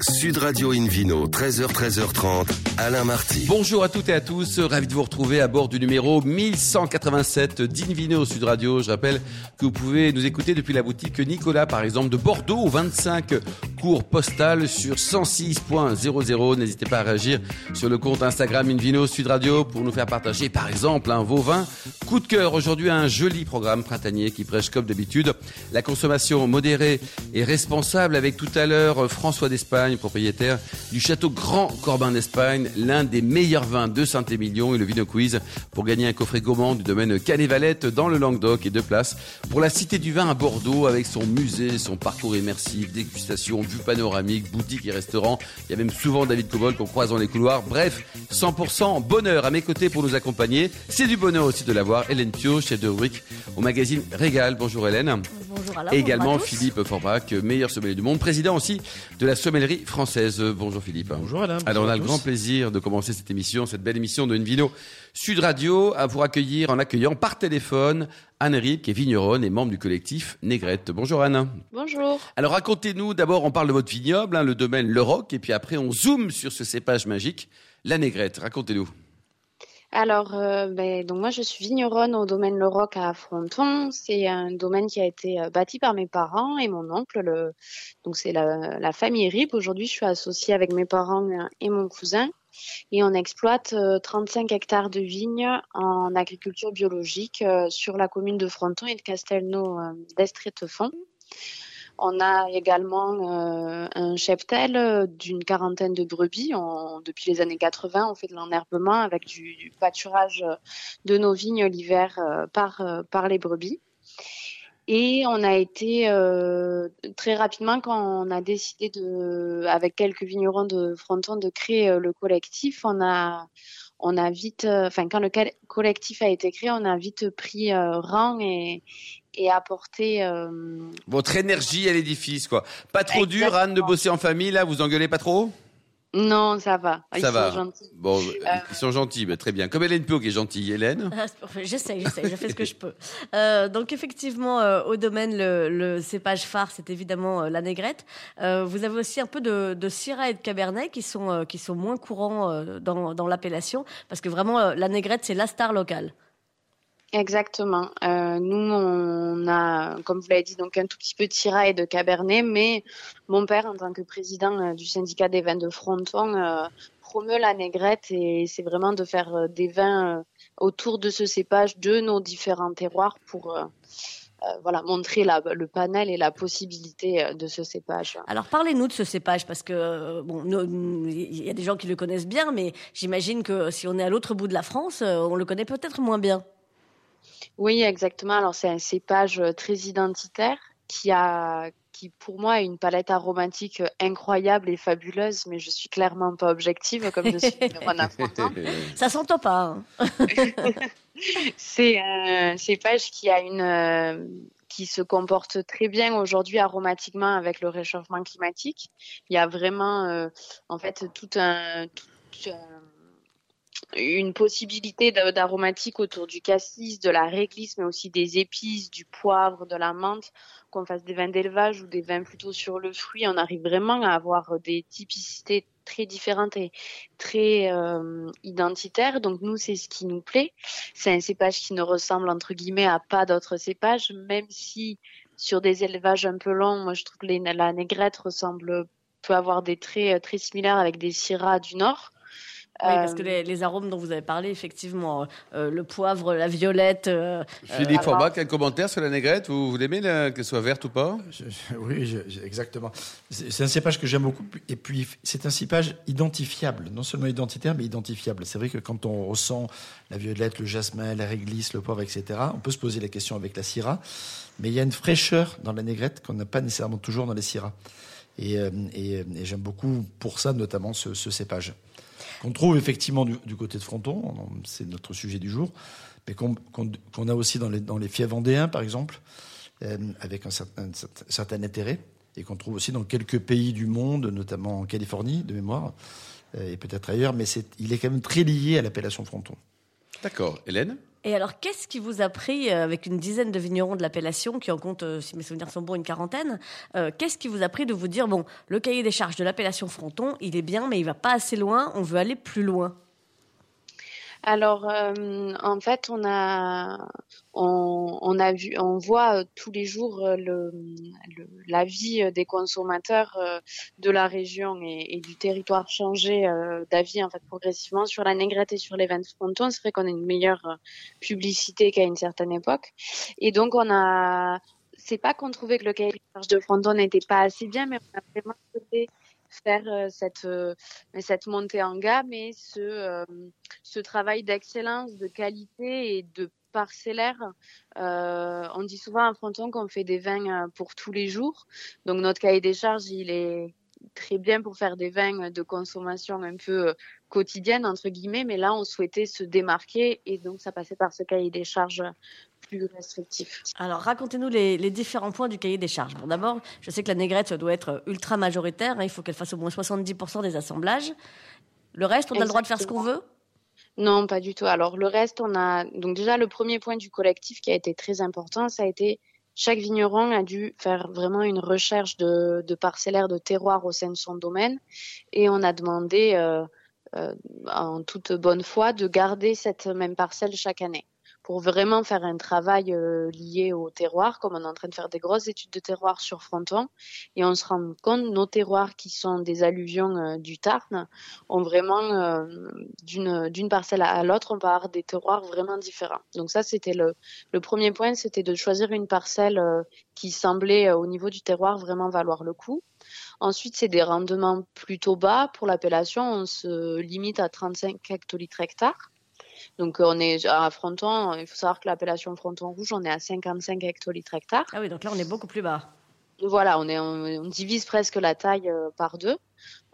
Sud Radio Invino, 13h, 13h30, Alain Marty. Bonjour à toutes et à tous, ravi de vous retrouver à bord du numéro 1187 d'Invino Sud Radio. Je rappelle que vous pouvez nous écouter depuis la boutique Nicolas, par exemple, de Bordeaux, 25 cours postal sur 106.00. N'hésitez pas à réagir sur le compte Instagram Invino Sud Radio pour nous faire partager, par exemple, un vos vins. Coup de cœur, aujourd'hui, un joli programme printanier qui prêche comme d'habitude la consommation modérée et responsable avec tout à l'heure François d'Espagne propriétaire du château Grand Corbin d'Espagne, l'un des meilleurs vins de Saint-Émilion et le Vino Quiz pour gagner un coffret gourmand du domaine Canet-Valette dans le Languedoc et deux places pour la Cité du Vin à Bordeaux avec son musée, son parcours immersif, dégustation, vue panoramique, boutique et restaurant. Il y a même souvent David Cobol qu'on croise dans les couloirs. Bref, 100% bonheur à mes côtés pour nous accompagner. C'est du bonheur aussi de l'avoir. Hélène Pio, chef de rubrique au magazine Régal. Bonjour Hélène. Bonjour Alain. Et également bonjour. Philippe Forbach, meilleur sommelier du monde, président aussi de la sommellerie française. Bonjour Philippe. Bonjour Alain. Alors on a le tous. grand plaisir de commencer cette émission, cette belle émission de Invino Sud Radio, à vous accueillir en accueillant par téléphone Anne Rip, qui est vigneronne et membre du collectif Négrette. Bonjour Anne. Bonjour. Alors racontez-nous, d'abord on parle de votre vignoble, hein, le domaine Le Roc, et puis après on zoome sur ce cépage magique, la Négrette. Racontez-nous. Alors, euh, ben, donc moi, je suis vigneronne au domaine Le Roc à Fronton. C'est un domaine qui a été euh, bâti par mes parents et mon oncle. Le... Donc, c'est la, famille RIP. Aujourd'hui, je suis associée avec mes parents euh, et mon cousin. Et on exploite euh, 35 hectares de vignes en agriculture biologique euh, sur la commune de Fronton et de Castelnau euh, d'Estrétefond. On a également euh, un cheptel euh, d'une quarantaine de brebis. Depuis les années 80, on fait de l'enherbement avec du, pâturage euh, de nos vignes l'hiver par, par les brebis. Et on a été très rapidement quand on a décidé de, avec quelques vignerons de Fronton, de créer le collectif. On a, on a vite, enfin quand le collectif a été créé, on a vite pris rang et, et apporté euh, Votre énergie à l'édifice, quoi. Pas trop dur, Anne, de bosser en famille, là, vous engueulez pas trop? Non, ça va. Ils Ça sont va. gentils. Bon, euh, ils sont gentils, bah, très bien. Comme Hélène Pio qui est gentille. Hélène? Ah. J'essaie, j'essaie, je fais ce que je peux. Euh, donc effectivement, euh, au domaine, le, le cépage phare, c'est évidemment euh, la négrette. Euh, vous avez aussi un peu de, de syrah et de cabernet qui sont, euh, qui sont moins courants euh, dans, dans l'appellation, parce que vraiment, euh, la négrette, c'est la star locale. Exactement. Euh, nous, on a, comme vous l'avez dit, donc un tout petit peu de Syrah de Cabernet, mais mon père, en tant que président euh, du syndicat des vins de Fronton, euh, promeut la négrette et c'est vraiment de faire euh, des vins autour de ce cépage de nos différents terroirs pour euh, voilà montrer le panel et la possibilité de ce cépage. Alors parlez-nous de ce cépage, parce que bon, il y a des gens qui le connaissent bien, mais j'imagine que si on est à l'autre bout de la France, on le connaît peut-être moins bien. Oui, exactement. Alors c'est un cépage euh, très identitaire qui a qui pour moi a une palette aromatique euh, incroyable et fabuleuse, mais je suis clairement pas objective comme je suis Fronton. Ça s'entend pas. hein. C'est un cépage qui a une euh, qui se comporte très bien aujourd'hui aromatiquement avec le réchauffement climatique. Il y a vraiment euh, en fait tout un, tout un- une possibilité d'aromatique autour du cassis, de la réglisse, mais aussi des épices, du poivre, de la menthe. Qu'on fasse des vins d'élevage ou des vins plutôt sur le fruit, on arrive vraiment à avoir des typicités très différentes et très euh, identitaires. Donc nous, c'est ce qui nous plaît. C'est un cépage qui ne ressemble entre guillemets à pas d'autres cépages, même si sur des élevages un peu longs, moi je trouve que la négrette ressemble peut avoir des traits euh, très similaires avec des syrahs du nord. Oui, parce que Euh, les, les arômes dont vous avez parlé, effectivement, euh, le poivre, la violette. euh, Philippe alors- Forbach, un commentaire sur la négrette? Vous, vous l'aimez, qu'elle soit verte ou pas? Je- je- oui, je- je- exactement. C'est un cépage que j'aime beaucoup. Et puis, c'est un cépage identifiable. Non seulement identitaire, mais identifiable. C'est vrai que quand on ressent la violette, le jasmin, la réglisse, le poivre, etc., on peut se poser la question avec la syrah. Mais il y a une fraîcheur dans la négrette qu'on n'a pas nécessairement toujours dans les syrahs. Et, euh, et, euh, et j'aime beaucoup pour ça, notamment, ce, ce cépage. Qu'on trouve effectivement du, côté de Fronton, on- c'est notre sujet du jour, mais qu'on a aussi dans les, fiefs vendéens, par exemple, euh, avec un certain, intérêt, et qu'on trouve aussi dans quelques pays du monde, notamment en Californie, de mémoire, euh, et peut-être ailleurs, mais il est quand même très lié à l'appellation Fronton. D'accord. Hélène? Et alors, qu'est-ce qui vous a pris, euh, avec une dizaine de vignerons de l'appellation, qui en compte, euh, si mes souvenirs sont bons, une quarantaine, euh, qu'est-ce qui vous a pris de vous dire, bon, le cahier des charges de l'appellation Fronton, il est bien, mais il va pas assez loin, on veut aller plus loin? Alors, euh, en fait, on a, on, on a vu, on voit euh, tous les jours euh, le, le- la vie euh, des consommateurs de la région et, et du territoire changer d'avis en fait progressivement sur la négrette et sur les vins de fronton. C'est vrai qu'on a une meilleure publicité qu'à une certaine époque, et donc on a, c'est pas qu'on trouvait que le cahier des charges de fronton n'était pas assez bien, mais on a vraiment souhaité faire euh, cette euh, cette montée en gamme et ce euh, ce travail d'excellence, de qualité et de parcellaire. On dit souvent à Fronton qu'on fait des vins pour tous les jours. Donc notre cahier des charges, il est très bien pour faire des vins de consommation un peu euh, quotidienne, entre guillemets, mais là, on souhaitait se démarquer et donc ça passait par ce cahier des charges plus restrictif. Alors, racontez-nous les, les différents points du cahier des charges. Bon, d'abord, je sais que la négrette doit être ultra majoritaire. hein, il faut qu'elle fasse au moins 70% des assemblages. Le reste, on a le droit de faire ce qu'on veut? Non, pas du tout. Alors le reste, on a donc déjà le premier point du collectif qui a été très important, ça a été chaque vigneron a dû faire vraiment une recherche de, de de terroir au sein de son domaine. Et on a demandé euh, euh, en toute bonne foi de garder cette même parcelle chaque année pour vraiment faire un travail euh, lié au terroir, comme on est en train de faire des grosses études de terroir sur Fronton, et on se rend compte nos terroirs qui sont des alluvions euh, du Tarn ont vraiment euh, d'une parcelle à l'autre, on peut avoir des terroirs vraiment différents. Donc ça, c'était le, le premier point, c'était de choisir une parcelle qui semblait au niveau du terroir vraiment valoir le coup. Ensuite, c'est des rendements plutôt bas pour l'appellation. On se limite à 35 hectolitres hectares. Donc on est à Fronton, il faut savoir que l'appellation Fronton Rouge, on est à 55 hectolitres hectares. Ah oui, donc là, on est beaucoup plus bas. Voilà, on, est, on, on divise presque la taille euh, par deux.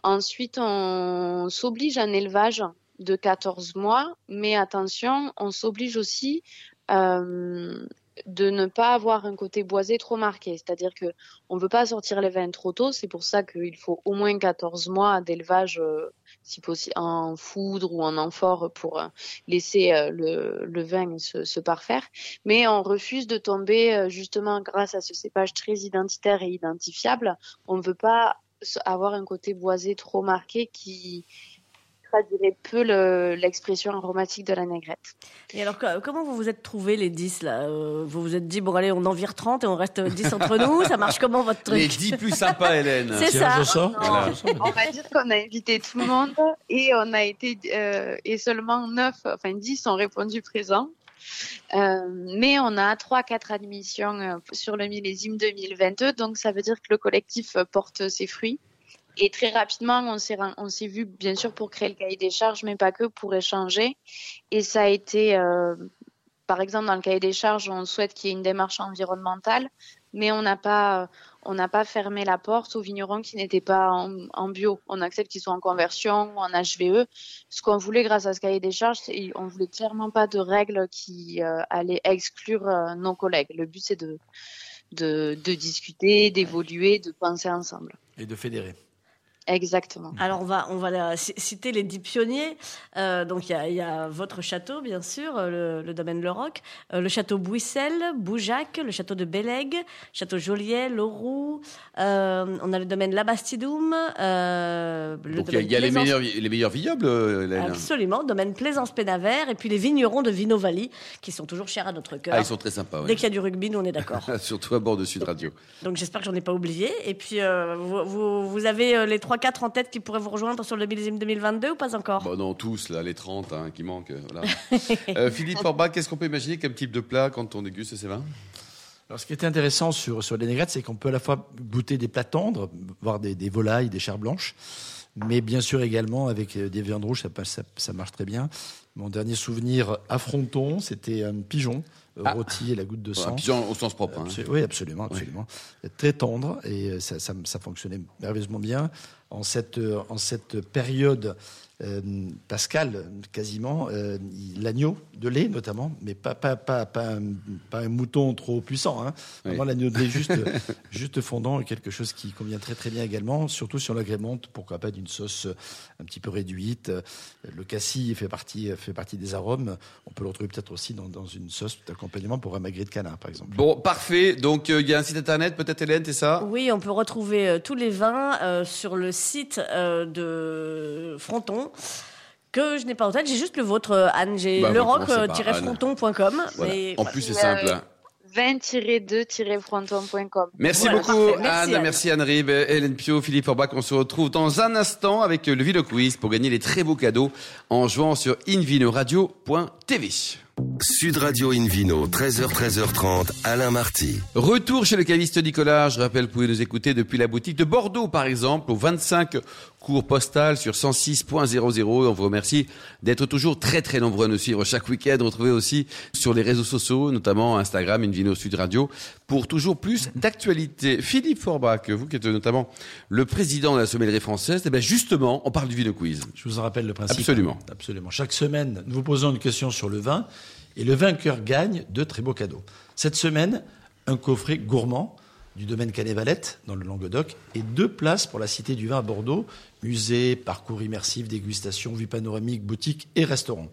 Ensuite, on s'oblige à un élevage de 14 mois, mais attention, on s'oblige aussi euh, de ne pas avoir un côté boisé trop marqué. C'est-à-dire que on ne veut pas sortir les vins trop tôt. C'est pour ça qu'il faut au moins 14 mois d'élevage, euh, si possible, en foudre ou en amphore pour euh, laisser euh, le, vin se, parfaire. Mais on refuse de tomber, justement, grâce à ce cépage très identitaire et identifiable. On ne veut pas avoir un côté boisé trop marqué qui traduirait peu le- l'expression aromatique de la négrette. Et alors, co- comment vous vous êtes trouvés les 10 là Euh, Vous vous êtes dit, bon, allez, on en vire 30 et on reste 10 entre nous Ça marche comment votre truc? Les 10 plus sympas, Hélène. C'est ça. Voilà. On va dire qu'on a invité tout le monde et on a été euh, et seulement 9, enfin 10 ont répondu présents. Euh, mais on a trois, quatre admissions euh, sur le millésime 2022, donc ça veut dire que le collectif porte ses fruits. Et très rapidement, on s'est on vu bien sûr pour créer le cahier des charges, mais pas que pour échanger. Et ça a été, euh, par exemple, dans le cahier des charges, on souhaite qu'il y ait une démarche environnementale, mais on n'a pas, on pas fermé la porte aux vignerons qui n'étaient pas en, bio. On accepte qu'ils soient en conversion ou en HVE. Ce qu'on voulait grâce à ce cahier des charges, c'est on voulait clairement pas de règles qui euh, allaient exclure euh, nos collègues. Le but, c'est de, de discuter, d'évoluer, de penser ensemble. Et de fédérer. Exactement. Alors on va on va la- c- citer les dix pionniers. Euh, donc il y a, il y a votre château bien sûr, euh, le, le domaine Le Roc, euh, le château Bouissel, Boujac, le château de Bellègue, château Joliet, Loroux. Euh, on a le domaine La Bastidoum, euh, le Donc il y a, y les, meilleurs, les meilleurs vignobles, Hélène. Absolument, domaine Plaisance Pénavert et puis les vignerons de Vinovalie qui sont toujours chers à notre cœur. Ah, ils sont très sympas, Dès ouais. qu'il y a du rugby, nous on est d'accord. Surtout à bord de Sud Radio. Donc j'espère que j'en ai pas oublié. Et puis euh, vous, vous, vous avez les 3-4 en tête qui pourraient vous rejoindre sur le millésime 2022 ou pas encore Bon, non, tous, là, les 30 hein, qui manquent. euh, Voilà. Euh, Philippe Forbach, qu'est-ce qu'on peut imaginer comme type de plat quand on déguste ces vins? Alors, ce qui est intéressant sur, sur les négrettes, c'est qu'on peut à la fois goûter des plats tendres, voir des, des volailles, des chairs blanches, mais bien sûr également avec euh, des viandes rouges, ça, passe- ça, ça marche très bien. Mon dernier souvenir à Fronton, c'était un pigeon ah. rôti et la goutte de sang. Pigeon au sens propre. Hein. Oui, absolument, absolument. Très tendre et ça, ça, ça, fonctionnait merveilleusement bien en cette, en cette période Pascal, quasiment, euh, l'agneau de lait notamment, mais pas, pas, pas, pas, un, pas un mouton trop puissant. Hein. Vraiment l'agneau de lait juste, juste fondant, quelque chose qui convient très très bien également, surtout si on l'agrémente, pourquoi pas d'une sauce un petit peu réduite. Le cassis fait partie, fait partie des arômes. On peut le retrouver peut-être aussi dans, dans une sauce d'accompagnement pour un magret de canard, par exemple. Bon, parfait. Donc euh, il y a un site internet, peut-être Hélène, c'est ça? Oui, on peut retrouver tous les vins sur le site de Fronton que je n'ai pas en tête. J'ai juste le vôtre, euh, Anne. J'ai bah, leroc-fronton.com. En plus, c'est simple. 20-2-fronton.com. Merci beaucoup, Anne. Merci, Anne Rib, Hélène Pio, Philippe Orbach. On se retrouve dans un instant avec le Vino Quiz pour gagner les très beaux cadeaux en jouant sur invinoradio.tv. Sud Radio Invino, 13h, 13h30, Alain Marty. Retour chez le caviste Nicolas. Je rappelle, vous pouvez nous écouter depuis la boutique de Bordeaux, par exemple, au 25 cours postal sur 106.00. On vous remercie d'être toujours très très nombreux à nous suivre chaque week-end. Retrouvez aussi sur les réseaux sociaux, notamment Instagram, Invino Sud Radio, pour toujours plus d'actualité. Philippe Forbach, vous qui êtes notamment le président de la sommellerie française, eh bien justement, on parle du Vino Quiz. Je vous en rappelle le principe. Absolument. Absolument. Chaque semaine, nous vous posons une question sur le vin et le vainqueur gagne de très beaux cadeaux. Cette semaine, un coffret gourmand du domaine Canet-Valette, dans le Languedoc, et deux places pour la Cité du Vin à Bordeaux, musée, parcours immersif, dégustation, vue panoramique, boutique et restaurant.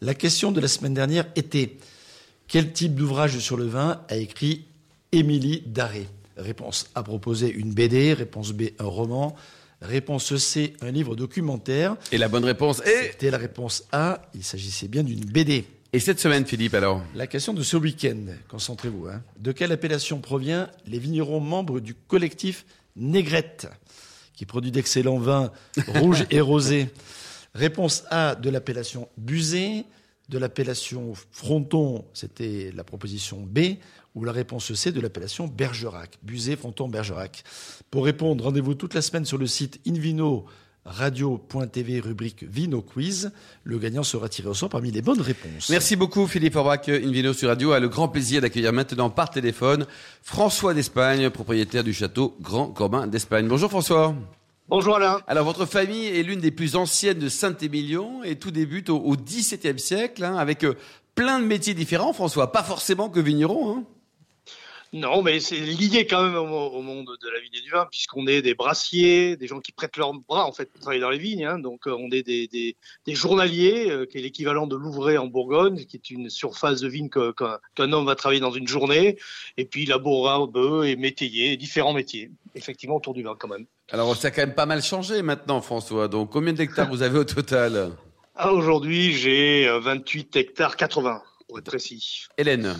La question de la semaine dernière était quel type d'ouvrage sur le vin a écrit Émilie Daré? Réponse A proposé une BD, réponse B un roman, réponse C un livre documentaire. Et la bonne réponse est C'était la réponse A, il s'agissait bien d'une BD. Et cette semaine, Philippe, alors La question de ce week-end, concentrez-vous. Hein. De quelle appellation provient les vignerons membres du collectif Négrette, qui produit d'excellents vins rouges et rosés? Réponse A de l'appellation Busé, de l'appellation Fronton, c'était la proposition B, ou la réponse C de l'appellation Bergerac, Busé, Fronton, Bergerac. Pour répondre, rendez-vous toute la semaine sur le site Invino radio.tv rubrique Vino Quiz. Le gagnant sera tiré au sort parmi les bonnes réponses. Merci beaucoup Philippe Orbach. Invino sur Radio a le grand plaisir d'accueillir maintenant par téléphone François d'Espagne, propriétaire du château Grand Corbin d'Espagne. Bonjour François. Bonjour Alain. Alors votre famille est l'une des plus anciennes de Saint-Émilion et tout débute au XVIIe siècle hein, avec euh, plein de métiers différents François, pas forcément que vigneron. Hein. Non, mais c'est lié quand même au, monde de la vigne et du vin, puisqu'on est des brassiers, des gens qui prêtent leurs bras en fait pour travailler dans les vignes. Hein. donc euh, on est des, des, des journaliers, euh, qui est l'équivalent de l'ouvrier en Bourgogne, qui est une surface de vigne qu'un homme va travailler dans une journée, et puis laboureur, bœuf et métayer, différents métiers, effectivement autour du vin quand même. Alors ça a quand même pas mal changé maintenant, François. Donc combien d'hectares vous avez au total? Ah, Aujourd'hui, j'ai 28 euh, hectares 80, pour être précis. Hélène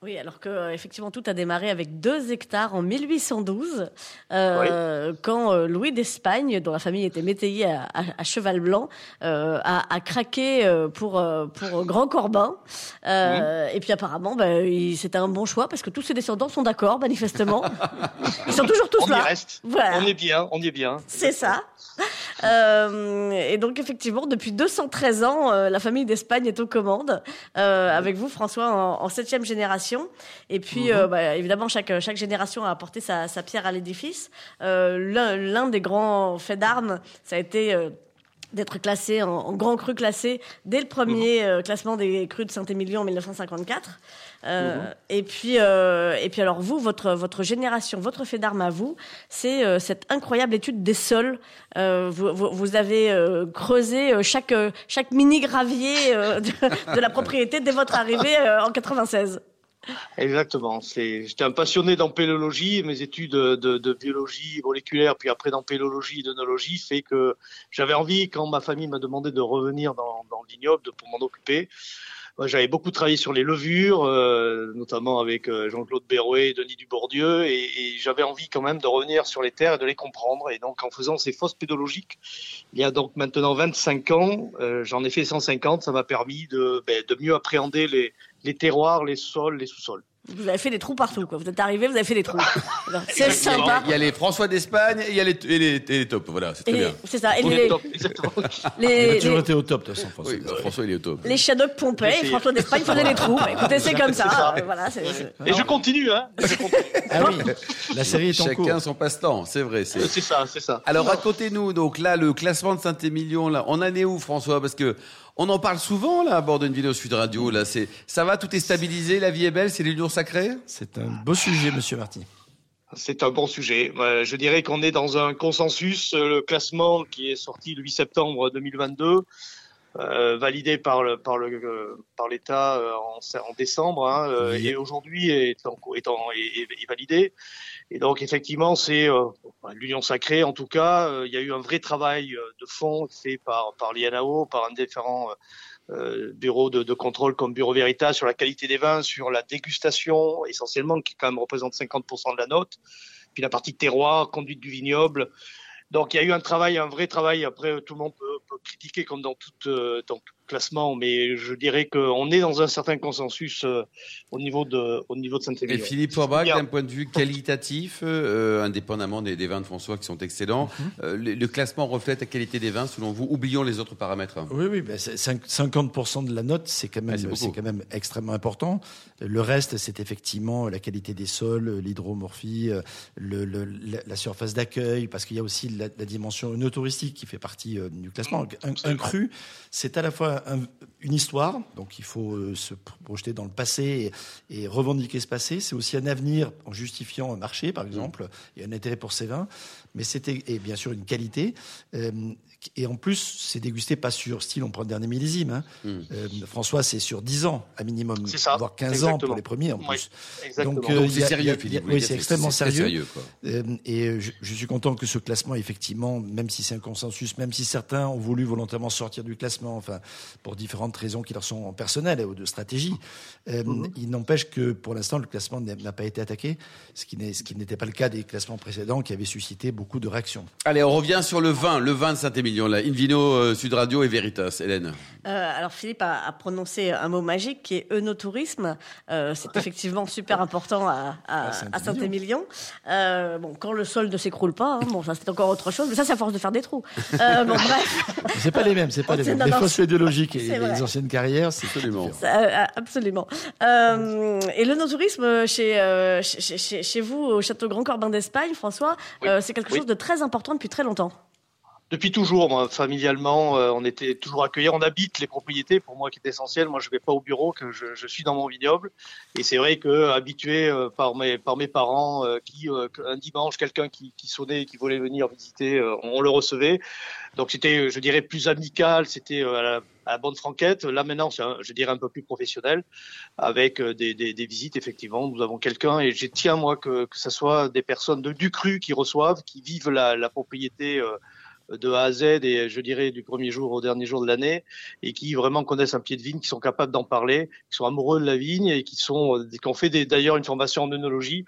oui, alors que euh, effectivement tout a démarré avec deux hectares en 1812, euh, quand euh, Louis d'Espagne, dont la famille était métayée à, cheval blanc, euh, a, a, craqué euh, pour pour Grand Corbin. Et puis apparemment, bah, c'était un bon choix parce que tous ses descendants sont d'accord, manifestement. Ils sont toujours tous on là. Y reste. On est bien, on y est bien. C'est ça. et donc effectivement, depuis 213 ans, la famille d'Espagne est aux commandes, avec vous François en, septième génération. Et puis, mhm. euh, bah, évidemment, chaque, chaque génération a apporté sa, pierre à l'édifice. Euh, l'un des grands faits d'armes, ça a été euh, d'être classé en, grand cru classé dès le premier mhm. classement des crus de Saint-Émilion en 1954. Mhm. Et puis, et puis alors vous, votre votre génération, votre fait d'armes à vous, c'est cette incroyable étude des sols. Vous, vous, avez creusé chaque chaque mini gravier de, de, la propriété dès votre arrivée en 96. Exactement. J'étais un passionné d'empélologie. Mes études de, biologie moléculaire, puis après d'empélologie et d'œnologie, fait que j'avais envie, quand ma famille m'a demandé de revenir dans, dans pour m'en occuper, j'avais beaucoup travaillé sur les levures, euh, notamment avec euh, Jean-Claude Berrouet et Denis Dubourdieu, et, j'avais envie quand même de revenir sur les terres et de les comprendre. Et donc, en faisant ces fosses pédologiques, il y a donc maintenant 25 ans, euh, j'en ai fait 150, ça m'a permis de, ben, de mieux appréhender les, les terroirs, les sols, les sous-sols. Vous avez fait des trous partout, quoi. Vous êtes arrivé, vous avez fait des trous. C'est sympa. Il y a les François d'Espagne et il y a les, et les, et les tops. Voilà, c'est très Et- bien. C'est ça. Et est les, top, exactement. Il les, a toujours les, été au top, de toute façon, François. Oui, bah, François, il est au top. les Shadocks pompaient et. François d'Espagne faisait des trous. Écoutez, c'est comme ça. ça. Voilà, c'est- c'est- Et je continue, hein. Je continue. Ah oui, la série est en cours. Chacun son passe-temps, c'est vrai. c'est- C'est ça, c'est ça. Alors racontez-nous donc là le classement de Saint-Émilion là, on en est où François? Parce que on en parle souvent là à bord d'une vidéo Sud Radio là. C'est ça va, tout est stabilisé, la vie est belle, c'est l'union sacrée? C'est un beau sujet, monsieur Marty. C'est un bon sujet. Euh, Je dirais qu'on est dans un consensus. Euh, Le classement qui est sorti le 8 septembre 2022, euh, validé par le par le par l'État en, en décembre, hein, Oui. et aujourd'hui est validé. Et donc effectivement, c'est euh, l'union sacrée. En tout cas, euh, il y a eu un vrai travail euh, de fond fait par par l'INAO, par un différent euh, bureau de, de contrôle comme Bureau Veritas sur la qualité des vins, sur la dégustation essentiellement qui quand même représente 50% de la note, puis la partie terroir, conduite du vignoble. Donc il y a eu un travail, un vrai travail. Après tout le monde peut, peut critiquer comme dans tout, euh, dans tout classement, mais je dirais qu'on est dans un certain consensus euh, au niveau de au niveau de Et Saint-Émilion. Philippe Forbach, d'un point de vue qualitatif, euh, indépendamment des, des vins de François qui sont excellents, euh, le, le classement reflète la qualité des vins selon vous. Oublions les autres paramètres. Oui, oui, ben c'est cinq- 50% de la note, c'est quand même, c'est quand même extrêmement important. Le reste, c'est effectivement la qualité des sols, l'hydromorphie, le, le- la, la surface d'accueil, parce qu'il y a aussi la, la dimension œnotouristique qui fait partie euh, du classement. Un, un cru, c'est à la fois un- une histoire, donc il faut euh, se projeter dans le passé et, et revendiquer ce passé. C'est aussi un avenir en justifiant un marché, par exemple, et un intérêt pour ces vins. Mais c'était et bien sûr une qualité. Euh, et en plus, c'est dégusté pas sur style, on prend le dernier millésime. Hein. Mm. Euh, François, c'est sur 10 ans, à minimum, C'est ça, voire 15 ans pour les premiers en Oui, plus. Exactement. Donc, euh, c'est sérieux, Philippe. oui, c'est extrêmement sérieux. quoi. Euh, et je, je suis content que ce classement, effectivement, même si c'est un consensus, même si certains ont voulu volontairement sortir du classement, enfin, pour différentes raisons qui leur sont personnelles ou de stratégie, euh, Mhm. il n'empêche que pour l'instant, le classement n'a pas été attaqué, ce qui n'est- ce qui n'était pas le cas des classements précédents qui avaient suscité beaucoup de réactions. Allez, on revient sur le vin, le vin de Saint-Émilion là. Invino, euh, Sud Radio et Veritas. Hélène. Euh, alors Philippe a, a prononcé un mot magique qui est œnotourisme. Euh, c'est effectivement super important à, à- À Saint-Émilion. Euh, bon, quand le sol ne s'écroule pas, hein, bon, ça c'est encore autre chose. Mais ça, c'est à force de faire des trous. Euh, bon, bref. C'est pas les mêmes, c'est pas les mêmes. non, Les non, fausses idéologiques et vrai. les anciennes carrières, c'est Absolument. euh, absolument. Euh, et le no-tourisme chez, euh, chez, chez- chez vous, au Château Grand Corbin d'Espagne, François, Oui. euh, c'est quelque Oui. chose de très important depuis très longtemps. Depuis toujours, moi, familialement, euh, on était toujours accueillis. On habite les propriétés, pour moi, qui est essentiel. Moi, je vais pas au bureau, que je, je suis dans mon vignoble. Et c'est vrai que habitué euh, par mes par mes parents, euh, qui un dimanche, quelqu'un qui, qui sonnait, qui voulait venir visiter, on le recevait. Donc c'était, je dirais, plus amical. C'était à la, à la bonne franquette. Là maintenant, c'est, je dirais, un peu plus professionnel, avec des, des, des visites. Effectivement, nous avons quelqu'un, et je tiens moi que que ça soit des personnes de du cru qui reçoivent, qui vivent la, la propriété. euh, de A à Z et je dirais du premier jour au dernier jour de l'année et qui vraiment connaissent un pied de vigne, qui sont capables d'en parler, qui sont amoureux de la vigne et qui sont euh, qui ont fait d'ailleurs une formation en œnologie.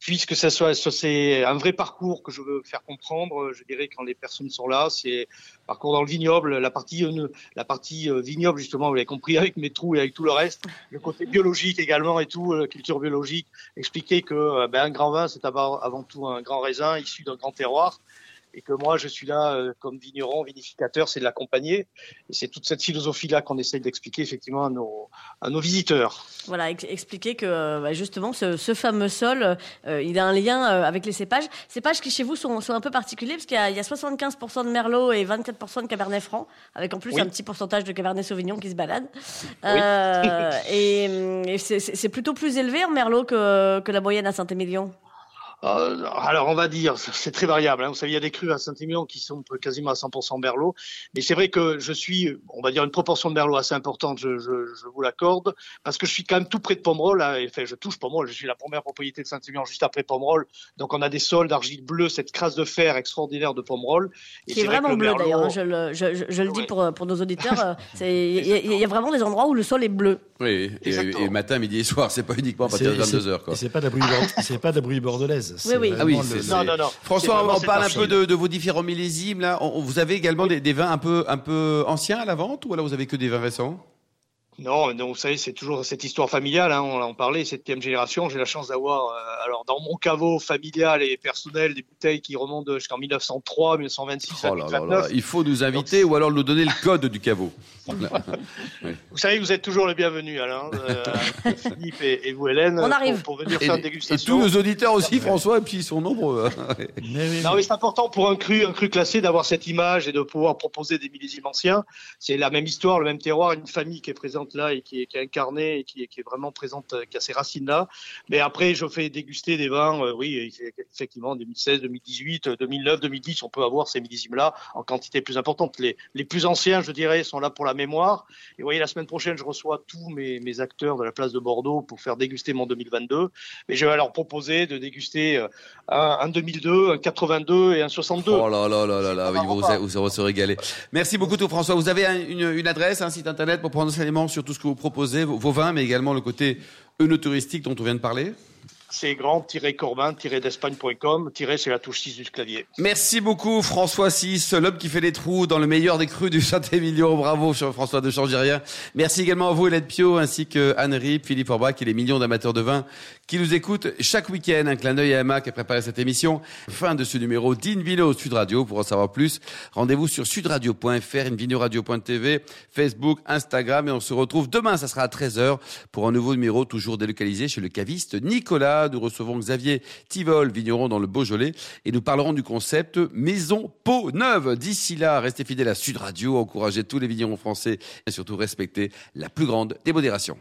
Puisque ça soit c'est un vrai parcours que je veux faire comprendre euh, je dirais quand les personnes sont là c'est parcours dans le vignoble la partie œne- la partie euh, vignoble justement vous l'avez compris avec mes trous et avec tout le reste le côté biologique également et tout euh, culture biologique expliquer que euh, ben, un grand vin c'est avant tout un grand raisin issu d'un grand terroir et que moi je suis là euh, comme vigneron, vinificateur, c'est de l'accompagner. Et c'est toute cette philosophie-là qu'on essaye d'expliquer effectivement à nos, à nos visiteurs. Voilà, ex- expliquer que euh, bah, justement ce, ce fameux sol, euh, il a un lien avec les cépages. Cépages qui chez vous sont, sont un peu particuliers parce qu'il y a, il y a 75% de Merlot et 24% de Cabernet Franc, avec en plus Oui. un petit pourcentage de Cabernet Sauvignon qui se balade. Euh, et c'est plutôt plus élevé en Merlot que, que la moyenne à Saint-Émilion. Euh, alors on va dire, c'est très variable. Hein. Vous savez, il y a des crus à Saint-Émilion qui sont quasiment à 100% Merlot. Mais c'est vrai que je suis, on va dire, une proportion de Merlot assez importante, je, je, je vous l'accorde, parce que je suis quand même tout près de Pomerol. Et, enfin, je touche Pomerol, je suis la première propriété de Saint-Émilion juste après Pomerol. Donc on a des sols d'argile bleue, cette crasse de fer extraordinaire de Pomerol. Et Qui est vrai vraiment le bleu Merlot- d'ailleurs, hein, je le, je, je- je le dis pour, pour nos auditeurs. euh, Il y, a- il y a vraiment des endroits où le sol est bleu. Oui, et, matin, midi et soir, c'est pas uniquement à partir de C'est- c'est- 22h. Quoi. et C'est pas de la oui. vraiment Ah oui, le- Non, non, non. François, on parle un peu de, de vos différents millésimes. Là, On- vous avez également des, des vins un peu, un peu anciens à la vente ou alors vous avez que des vins récents? Non, non, vous savez, c'est toujours cette histoire familiale. Hein, on en parlait, septième génération. J'ai la chance d'avoir, euh, alors dans mon caveau familial et personnel, des bouteilles qui remontent jusqu'en 1903, 1926, oh là là là, Il faut nous inviter ou alors nous donner le code du caveau. Vous savez, vous êtes toujours le bienvenu, Alain, euh, Philippe et, vous, Hélène, on arrive. Pour, venir faire une dégustation. Et tous nos auditeurs aussi, François, et puis ils sont nombreux. mais non, mais c'est important pour un cru, un cru classé d'avoir cette image et de pouvoir proposer des millésimes anciens. C'est la même histoire, le même terroir, une famille qui est présente là et qui est, qui est incarnée et qui est, qui est vraiment présente, qui a ces racines-là. Mais après, je fais déguster des vins, euh, oui, effectivement, 2016, 2018, 2009, 2010, on peut avoir ces millésimes-là en quantité plus importante. Les, les plus anciens, je dirais, sont là pour la mémoire. Et vous voyez, la semaine prochaine, je reçois tous mes, mes acteurs de la place de Bordeaux pour faire déguster mon 2022. Mais je vais leur proposer de déguster euh, un, un 2002, un 82 et un 62. Oh là là là là là, ils vont, vous, vous, se régaler. Merci beaucoup, tout François. Vous avez une, une, adresse, un site internet pour prendre des éléments sur tout ce que vous proposez, vos, vins, mais également le côté œnotouristique dont on vient de parler c'est grand-corbin-d'espagne.com. C'est la touche 6 du clavier. Merci beaucoup, François 6, l'homme qui fait les trous dans le meilleur des crus du Saint-Émilion. Bravo, François de Changérien. Merci également à vous, Hélène Pio, ainsi que Anne Rip, Philippe Orbach et les millions d'amateurs de vin qui nous écoutent chaque week-end. Un clin d'œil à Emma qui a préparé cette émission. Fin de ce numéro d'Invino Sud Radio. Pour en savoir plus, rendez-vous sur sudradio.fr, invinoradio.tv, Facebook, Instagram et on se retrouve demain, ça sera à 13h pour un nouveau numéro toujours délocalisé chez le caviste Nicolas. Nous recevons Xavier Tivol, vigneron dans le Beaujolais, et nous parlerons du concept Maison Peau Neuve. D'ici là, restez fidèles à Sud Radio, encouragez tous les vignerons français et surtout respectez la plus grande démodération.